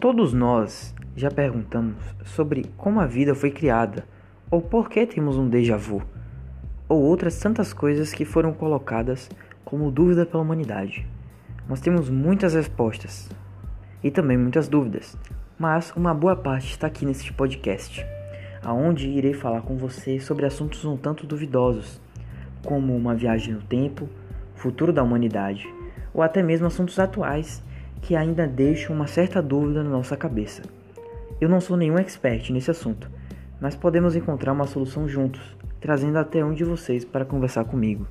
Todos nós já perguntamos sobre como a vida foi criada, ou por que temos um déjà vu, ou outras tantas coisas que foram colocadas como dúvida pela humanidade. Nós temos muitas respostas e também muitas dúvidas, mas uma boa parte está aqui neste podcast, aonde irei falar com você sobre assuntos um tanto duvidosos, como uma viagem no tempo, futuro da humanidade, ou até mesmo assuntos atuais que ainda deixam uma certa dúvida na nossa cabeça. Eu não sou nenhum expert nesse assunto, mas podemos encontrar uma solução juntos, trazendo até um de vocês para conversar comigo.